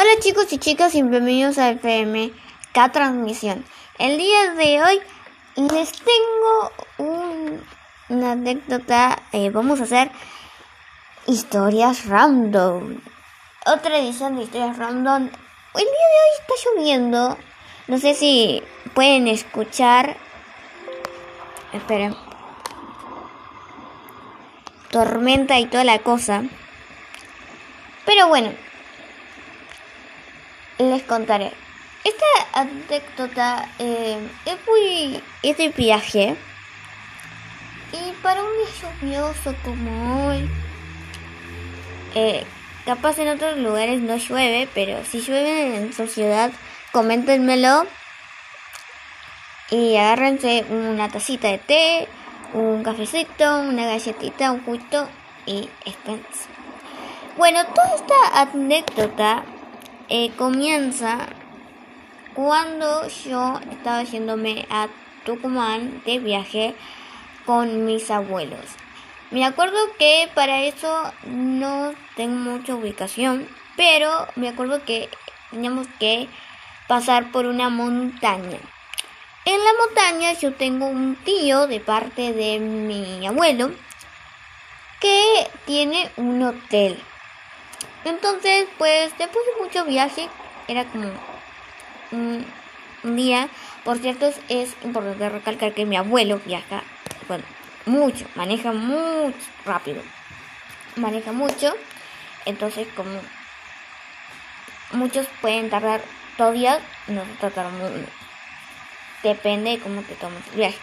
Hola chicos y chicas y bienvenidos a FMK Transmisión. El día de hoy les tengo una anécdota. Eh, vamos a hacer historias random. Otra edición de historias random. El día de hoy está lloviendo. No sé si pueden escuchar. Esperen. Tormenta y toda la cosa. Pero bueno les contaré. Esta anécdota eh, es muy. de viaje. Y para un día lluvioso como hoy. Eh, capaz en otros lugares no llueve, pero si llueve en su ciudad, coméntenmelo. Y agárrense una tacita de té, un cafecito, una galletita, un justo y espérense. Bueno, toda esta anécdota eh, comienza cuando yo estaba yéndome a Tucumán de viaje con mis abuelos. Me acuerdo que para eso no tengo mucha ubicación, pero me acuerdo que teníamos que pasar por una montaña. En la montaña yo tengo un tío de parte de mi abuelo que tiene un hotel. Entonces, pues después de mucho viaje, era como un, día. Por cierto, es importante recalcar que mi abuelo viaja, bueno, mucho, maneja mucho rápido. Maneja mucho. Entonces, como muchos pueden tardar dos días, nosotros tardamos. Depende de cómo te tomes el viaje.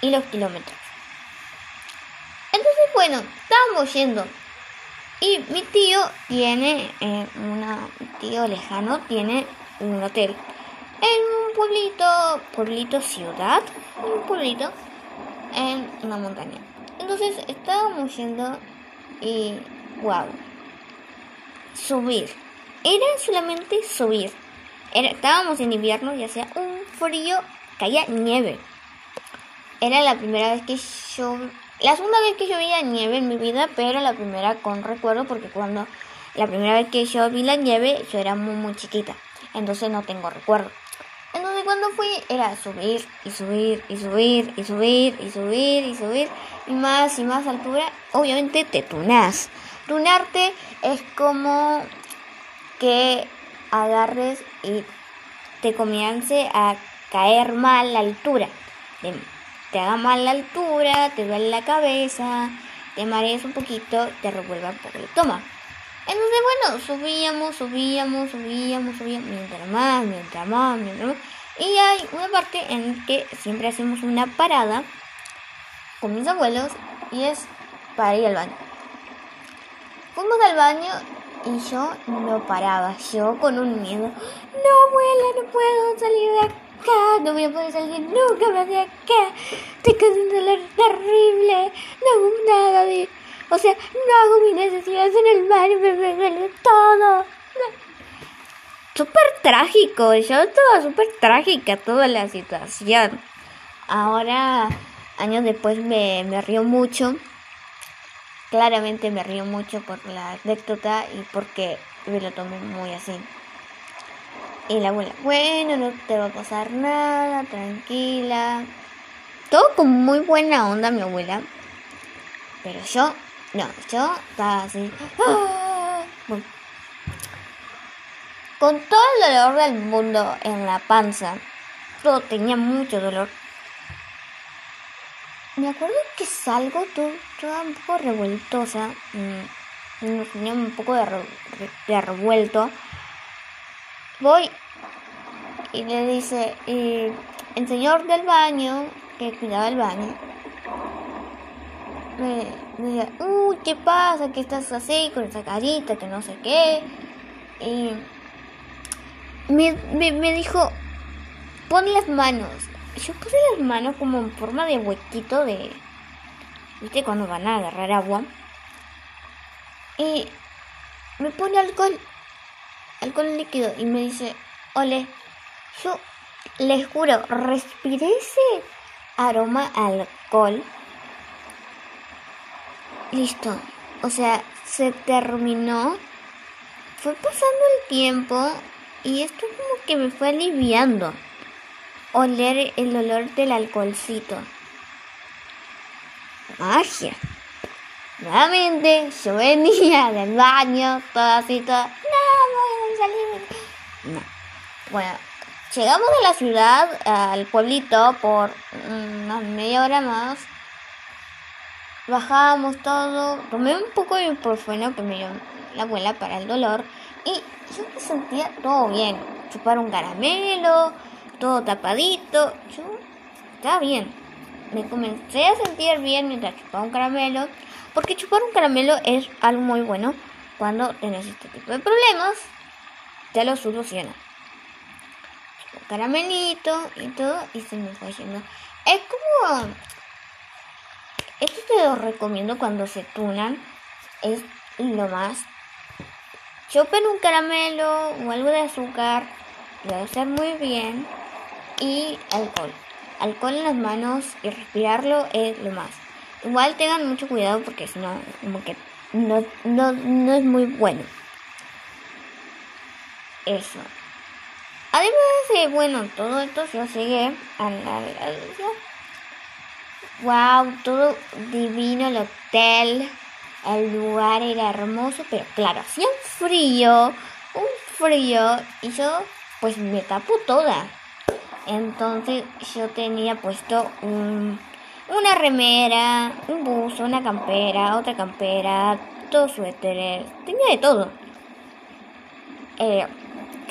Y los kilómetros. Entonces, bueno, estábamos yendo y mi tío tiene, eh, una, tío lejano tiene un hotel en un pueblito, pueblito ciudad, un pueblito en una montaña. Entonces estábamos yendo y wow, subir. Era solamente subir. Era, estábamos en invierno y hacía un frío, caía nieve. Era la primera vez que yo la segunda vez que yo vi la nieve en mi vida, pero la primera con recuerdo porque cuando la primera vez que yo vi la nieve yo era muy muy chiquita, entonces no tengo recuerdo. Entonces cuando fui era subir y subir y subir y subir y subir y subir y más y más altura, obviamente te tunás. Tunarte es como que agarres y te comience a caer mal la altura te haga mal la altura, te duele la cabeza, te mareas un poquito, te revuelva un poco el estómago. Entonces, bueno, subíamos, subíamos, subíamos, subíamos, mientras más, mientras más, mientras más. Y hay una parte en que siempre hacemos una parada con mis abuelos y es para ir al baño. Fuimos al baño y yo no paraba, yo con un miedo. No, abuela, no puedo salir de aquí no voy a poder salir nunca más de acá. Tengo un dolor terrible, no hago nada de... O sea, no hago mis necesidades en el baño, me duele todo. Súper trágico, yo estaba súper trágica toda la situación. Ahora, años después me, me río mucho. Claramente me río mucho por la anécdota y porque me lo tomé muy así. Y la abuela, bueno, no te va a pasar nada, tranquila. Todo con muy buena onda mi abuela. Pero yo, no, yo estaba así. ¡ah! Con todo el dolor del mundo en la panza. Todo tenía mucho dolor. Me acuerdo que salgo toda un poco revueltosa. Mm, tenía un poco de, de revuelto voy y le dice, el señor del baño, que cuidaba el baño, me, dice, uy, ¿qué pasa? ¿Qué estás así con esa carita? Que no sé qué. Y me, me, dijo, pon las manos. Yo puse las manos como en forma de huequito de... ¿Viste? Cuando van a agarrar agua. Y me pone alcohol alcohol líquido y me dice, ole, yo les juro, respiré ese aroma alcohol. Listo. O sea, se terminó fue pasando el tiempo y esto como que me fue aliviando. Oler el olor del alcoholcito. Magia. Nuevamente yo venía del baño, toda así, toda. No, voy a salir. No. Bueno, llegamos a la ciudad, al pueblito, por una media hora más. Bajamos todo, tomé un poco de ibuprofeno que me dio la abuela para el dolor y yo me sentía todo bien. Chupar un caramelo, todo tapadito, yo estaba bien. Me comencé a sentir bien mientras chupaba un caramelo, porque chupar un caramelo es algo muy bueno cuando tienes este tipo de problemas, ya lo soluciona. Caramelito y todo, y se me fue yendo. Es como esto te lo recomiendo cuando se tunan. Es lo más. Chopen un caramelo o algo de azúcar. Lo a hacer muy bien. Y alcohol. Alcohol en las manos y respirarlo es lo más. Igual tengan mucho cuidado porque si no, como que no, no, es muy bueno. Eso. Además de, bueno, todo esto yo llegué a la, Wow, todo divino el hotel. El lugar era hermoso, pero claro, hacía un frío, un frío, y yo pues me tapo toda. Entonces yo tenía puesto un, una remera, un buzo, una campera, otra campera, dos suéteres, tenía de todo. Eh,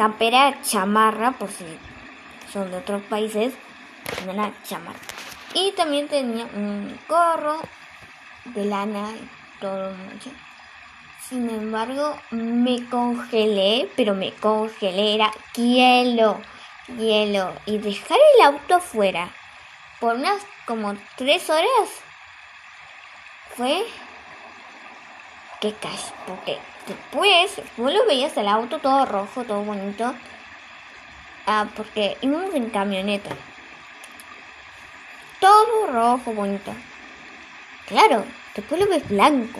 campera chamarra, por si son de otros países, una chamarra. Y también tenía un gorro de lana y todo mucho. Sin embargo, me congelé, pero me congelé, era hielo, hielo. Y dejar el auto afuera por unas como tres horas fue que cash, después vos lo veías el auto todo rojo, todo bonito, ah, porque íbamos en camioneta todo rojo bonito. Claro, después lo ves blanco.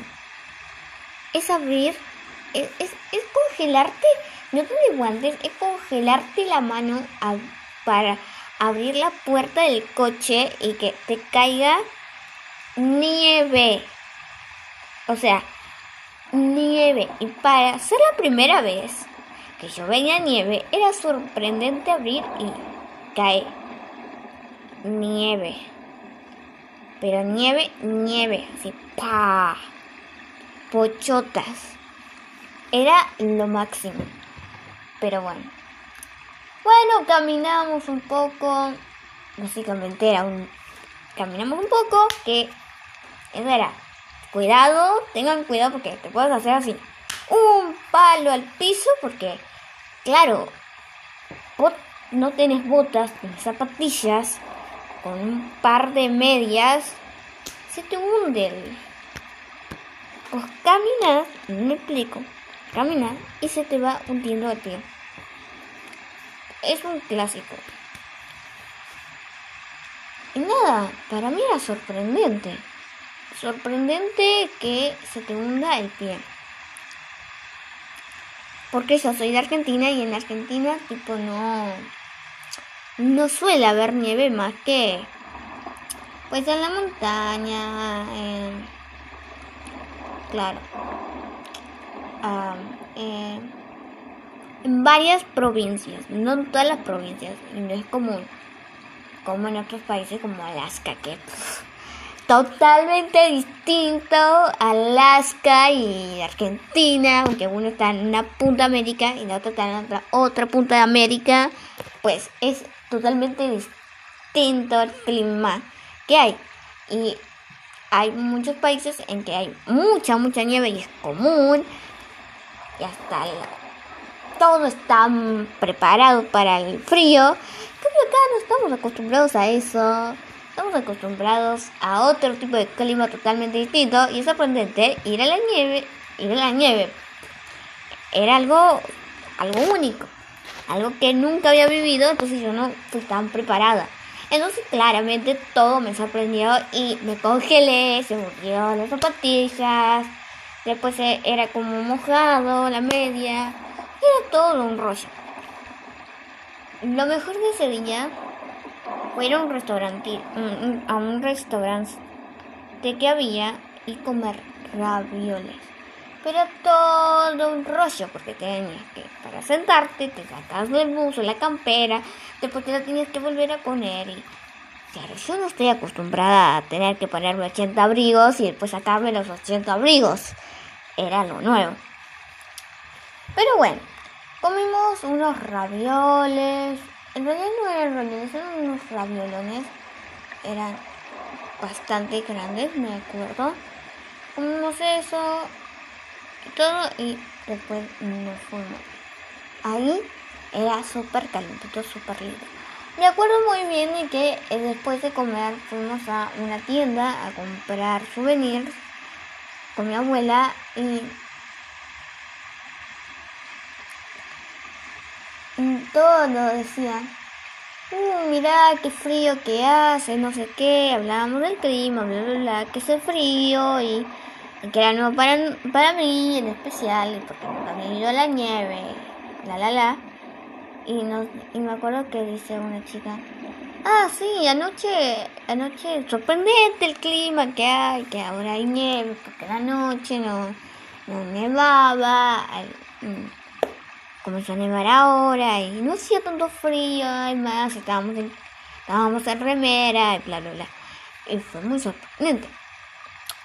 Es abrir, es, es, congelarte, no te guantes, es congelarte la mano para abrir la puerta del coche y que te caiga nieve. O sea, nieve. Y para ser la primera vez que yo veía nieve, era sorprendente abrir y caer nieve. Pero nieve, nieve, así, pa. Pochotas. Era lo máximo. Pero bueno. Bueno, caminamos un poco. Básicamente era un. Caminamos un poco. Que. Eso era. Cuidado, tengan cuidado porque te puedes hacer así. Un palo al piso porque. Claro. no tenés botas, ni zapatillas con un par de medias, se te hunde. Pues caminas, me explico, caminar y se te va hundiendo el pie. Es un clásico. Y nada, para mí era sorprendente. Sorprendente que se te hunda el pie. Porque yo soy de Argentina y en Argentina tipo no no suele haber nieve más que pues en la montaña, claro, en varias provincias, no en todas las provincias, no es común, como en otros países como Alaska, que totalmente distinto Alaska y Argentina, aunque uno está en una punta de América y la otra está en otra, otra punta de América, pues es totalmente distinto el clima que hay. Y hay muchos países en que hay mucha, mucha nieve y es común. Y hasta todo está preparado para el frío. Pero acá no estamos acostumbrados a eso. Estamos acostumbrados a otro tipo de clima totalmente distinto. Y es sorprendente ir a la nieve. Ir a la nieve. Era algo, algo único algo que nunca había vivido, entonces yo no fui tan preparada. Entonces claramente todo me sorprendió y me congelé, se murió las zapatillas, Después eh, era como mojado, la media. Era todo un rollo. Lo mejor de ese día fue a un restaurante, a un restaurante que había y comer ravioles. Pero todo un rollo, porque tenías que, para sentarte, te sacas del buzo, la campera, después te la tienes que volver a poner. Y claro, yo no estoy acostumbrada a tener que ponerme 80 abrigos y después sacarme los 80 abrigos. Era lo nuevo. Pero bueno, comimos unos ravioles. En realidad no eran ravioles, eran unos raviolones. Eran bastante grandes, me acuerdo. Comimos eso y todo y después nos fuimos. Ahí era súper calentito, súper lindo. Me acuerdo muy bien de que eh, después de comer fuimos a una tienda a comprar souvenirs con mi abuela y todo lo decían. Uh, mira qué frío que hace, no sé qué, hablábamos del clima, bla, bla, bla, que hace frío y, que era nuevo para, para mí en especial, porque nunca había ido a la nieve, la la la. Y, nos, y me acuerdo que dice una chica, ah, sí, anoche, anoche, sorprendente el clima que hay, que ahora hay nieve, porque la noche no, no nevaba. Mm, comenzó a nevar ahora y no hacía tanto frío, además estábamos en, estábamos en remera y bla bla bla. Y fue muy sorprendente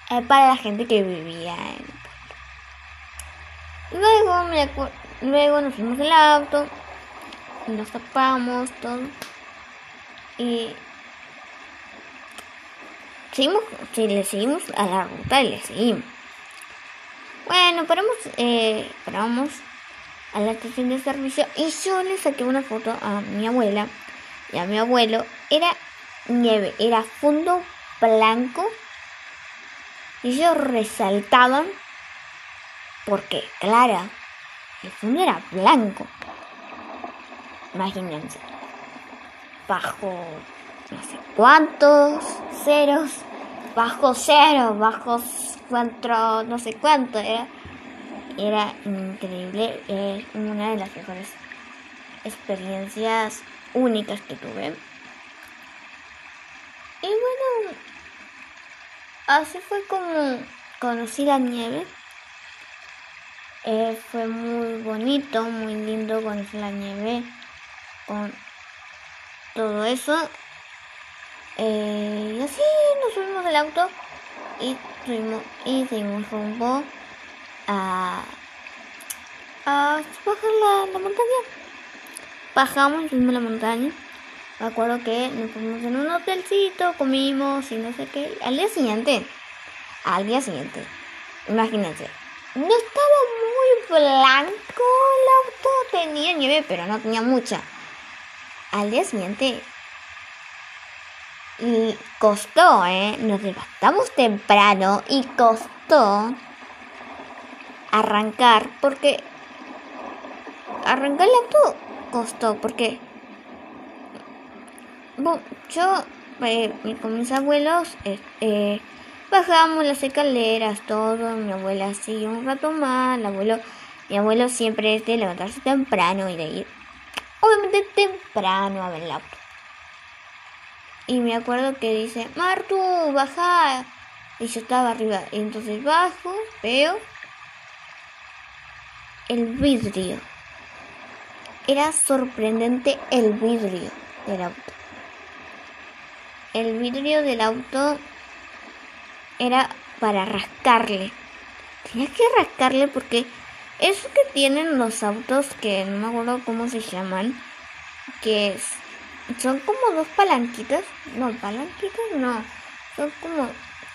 eh, para la gente que vivía en Luego, me luego nos fuimos el auto y nos tapamos todo y seguimos, sí, le seguimos a la ruta y le seguimos. Bueno, paramos, eh, paramos a la estación de servicio y yo le saqué una foto a mi abuela y a mi abuelo. Era nieve, era fondo blanco y ellos resaltaban porque, claro, el fondo era blanco. Imagínense, bajo no sé cuántos ceros, bajo cero, bajo cuatro, no sé cuánto era era increíble, es una de las mejores experiencias únicas que tuve. Y bueno, así fue como conocí la nieve. Eh, fue muy bonito, muy lindo conocer la nieve con todo eso. Eh, y así nos subimos del auto y, subimos, y seguimos rumbo a, a bajar la, la montaña. Bajamos, subimos la montaña. Me acuerdo que nos fuimos en un hotelcito, comimos y no sé qué. Al día siguiente, al día siguiente, imagínense, no estaba muy blanco el auto, tenía nieve, pero no tenía mucha. Al día siguiente, y costó, ¿eh? Nos levantamos temprano y costó arrancar porque arrancar el auto costó porque yo eh, con mis abuelos eh, bajamos las escaleras todo mi abuela sigue un rato más el abuelo mi abuelo siempre es de levantarse temprano y de ir obviamente temprano a ver el auto. Y me acuerdo que dice Martu baja y yo estaba arriba y entonces bajo veo el vidrio. Era sorprendente el vidrio del auto. El vidrio del auto era para rascarle. Tenías que rascarle porque eso que tienen los autos que no me acuerdo cómo se llaman, que son como dos palanquitas, no, palanquitas no, son como,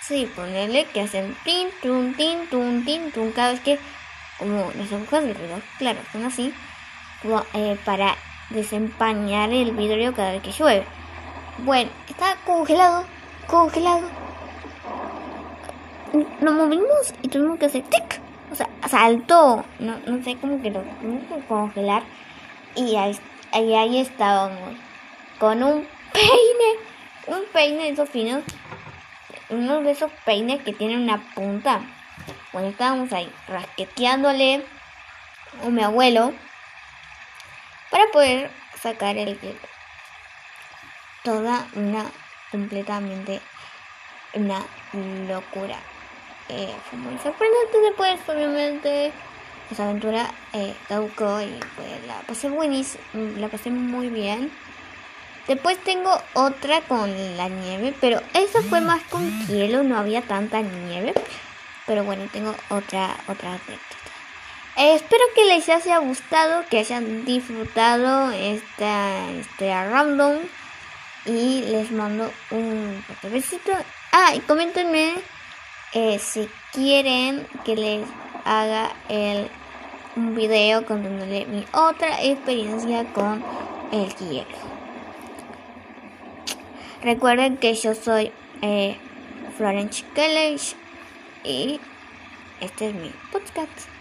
sí, ponerle que hacen tin, tun, tin, tun, tin, tun, cada vez que como las agujas del reloj, claro, son así, eh, para desempañar el vidrio cada vez que llueve. Bueno, está congelado, congelado. Nos movimos y tuvimos que hacer tic. O sea, saltó. No, no sé cómo que lo tuvimos que congelar. Y ahí, ahí, ahí estábamos. Con un peine. Un peine de esos finos. Uno de esos peines que tienen una punta bueno, estábamos ahí rasqueteándole a mi abuelo para poder sacar el hielo. Toda una, completamente una locura. Eh, fue muy sorprendente después, obviamente, esa aventura eh, caducó y pues la pasé buenísimo, la pasé muy bien. Después tengo otra con la nieve, pero esa fue más con hielo, no había tanta nieve. Pero bueno, tengo otra, otra eh, espero que les haya gustado, que hayan disfrutado esta historia random. Y les mando un besito. Ah, y coméntenme eh, si quieren que les haga el, un video contándole mi otra experiencia con el hielo. Recuerden que yo soy eh, Florence Kelley y este es mi podcast.